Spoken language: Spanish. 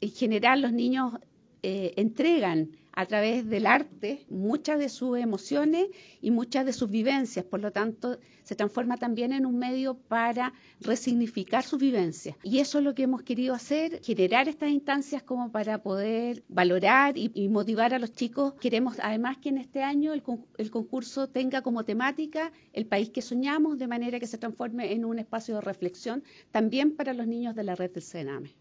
En general los niños eh, entregan a través del arte muchas de sus emociones y muchas de sus vivencias, por lo tanto se transforma también en un medio para resignificar sus vivencias. Y eso es lo que hemos querido hacer, generar estas instancias como para poder valorar y, motivar a los chicos. Queremos además que en este año el, el concurso tenga como temática el país que soñamos, de manera que se transforme en un espacio de reflexión también para los niños de la red del Sename.